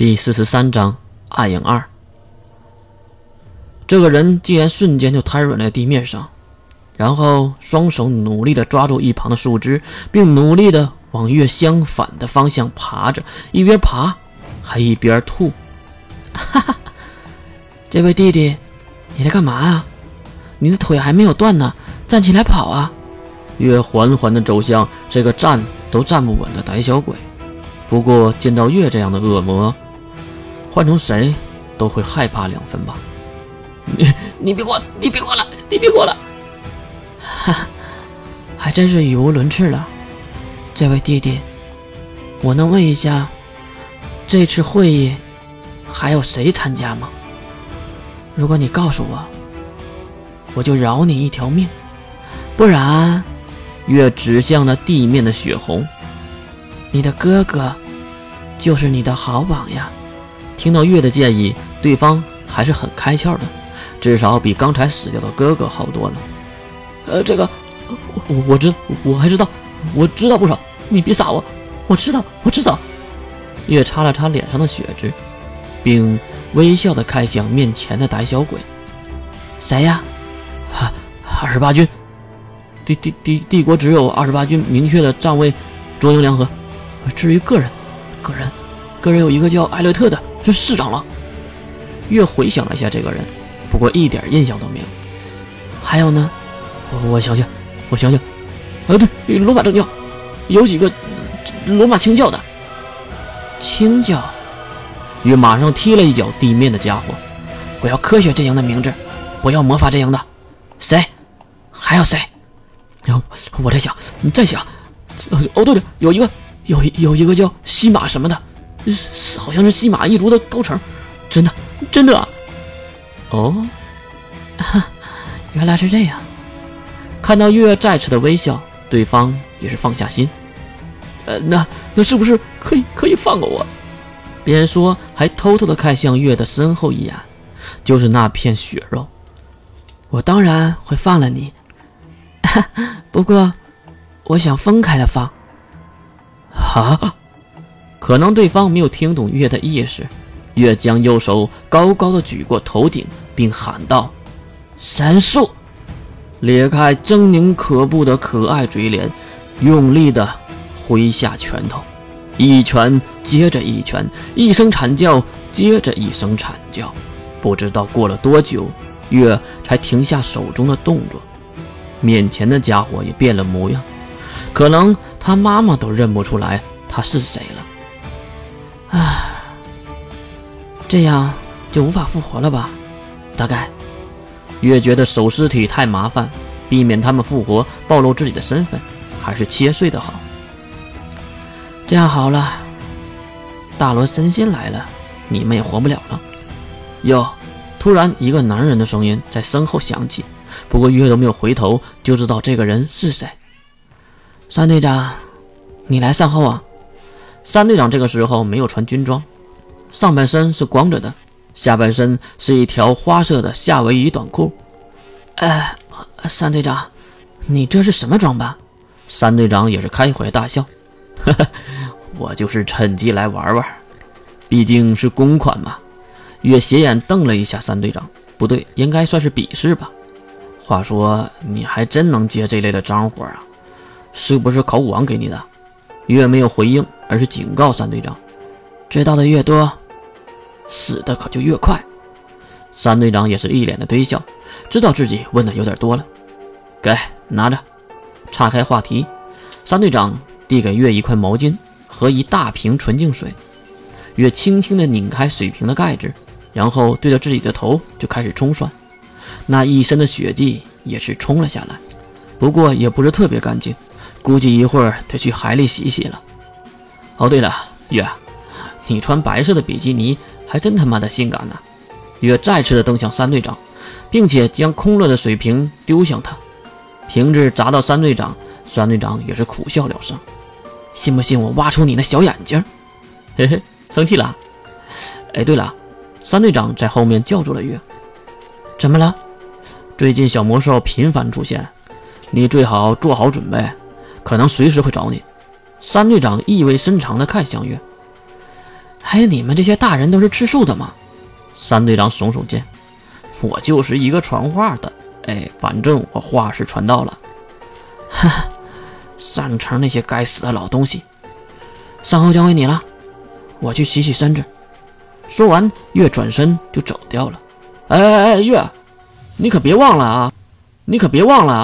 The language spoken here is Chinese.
第四十三章暗影二。这个人竟然瞬间就瘫软在地面上，然后双手努力的抓住一旁的树枝，并努力的往月相反的方向爬着，一边爬还一边吐。哈哈，这位弟弟，你在干嘛啊？你的腿还没有断呢，站起来跑啊！月缓缓的走向这个站都站不稳的胆小鬼。不过见到月这样的恶魔，换成谁都会害怕两分吧。你你别过，你别过来，你别过来！哈，还真是语无伦次了。这位弟弟，我能问一下，这次会议还有谁参加吗？如果你告诉我，我就饶你一条命；不然，月指向那地面的血红，你的哥哥就是你的好榜呀。听到月的建议，对方还是很开窍的，至少比刚才死掉的哥哥好多了。呃，这个我我知我还知道，我知道不少。你别傻我，我知道我知道。月擦了擦脸上的血渍，并微笑的看向面前的胆小鬼：“谁呀？啊，二十八军。帝帝帝帝国只有二十八军明确的站位，中英联合。至于个人，个人，个人有一个叫艾略特的。”是市长了。月回想了一下这个人，不过一点印象都没有。还有呢？我我想想，我想想。啊，对，罗马正教有几个罗马清教的。清教。月马上踢了一脚地面的家伙。我要科学阵营的名字，不要魔法阵营的。谁？还有谁？然后我在想，你再想。哦，对了，有一个，有有一个叫西马什么的。是，好像是西马一族的高层，真的，真的。哦，原来是这样。看到月再次的微笑，对方也是放下心。呃，那那是不是可以可以放过我？边说还偷偷的看向月的身后一眼，就是那片血肉。我当然会放了你，不过我想分开了放。啊？可能对方没有听懂月的意思，月将右手高高的举过头顶，并喊道：“神术！”裂开狰狞可怖的可爱嘴脸，用力的挥下拳头，一拳接着一拳，一声惨叫接着一声惨叫。不知道过了多久，月才停下手中的动作，面前的家伙也变了模样，可能他妈妈都认不出来他是谁了。这样就无法复活了吧？大概。越觉得守尸体太麻烦，避免他们复活暴露自己的身份，还是切碎的好。这样好了，大罗神仙来了，你们也活不了了。哟！突然，一个男人的声音在身后响起，不过月都没有回头，就知道这个人是谁。三队长，你来善后啊！三队长这个时候没有穿军装，上半身是光着的，下半身是一条花色的夏威夷短裤。呃，三队长，你这是什么装扮？三队长也是开怀大笑，呵呵，我就是趁机来玩玩，毕竟是公款嘛。月斜眼瞪了一下三队长，不对，应该算是鄙视吧。话说，你还真能接这类的脏活啊？是不是考古王给你的？月没有回应。而是警告三队长，知道的越多，死的可就越快。三队长也是一脸的堆笑，知道自己问的有点多了。给，拿着。岔开话题，三队长递给月一块毛巾和一大瓶纯净水。月轻轻的拧开水瓶的盖子，然后对着自己的头就开始冲涮，那一身的血迹也是冲了下来，不过也不是特别干净，估计一会儿得去海里洗洗了。哦，对了，月，你穿白色的比基尼还真他妈的性感呢。月再次的瞪向三队长，并且将空了的水瓶丢向他，瓶子砸到三队长，三队长也是苦笑了声。信不信我挖出你那小眼睛？嘿嘿，生气了？哎，对了，三队长在后面叫住了月。怎么了？最近小魔兽频繁出现，你最好做好准备，可能随时会找你。三队长意味深长的看向月，还有你们这些大人都是吃素的吗？三队长耸耸肩：“我就是一个传话的，哎，反正我话是传到了。”哈，上城那些该死的老东西，善后交给你了，我去洗洗身子。说完，月转身就走掉了。哎哎哎，月，你可别忘了啊！你可别忘了啊！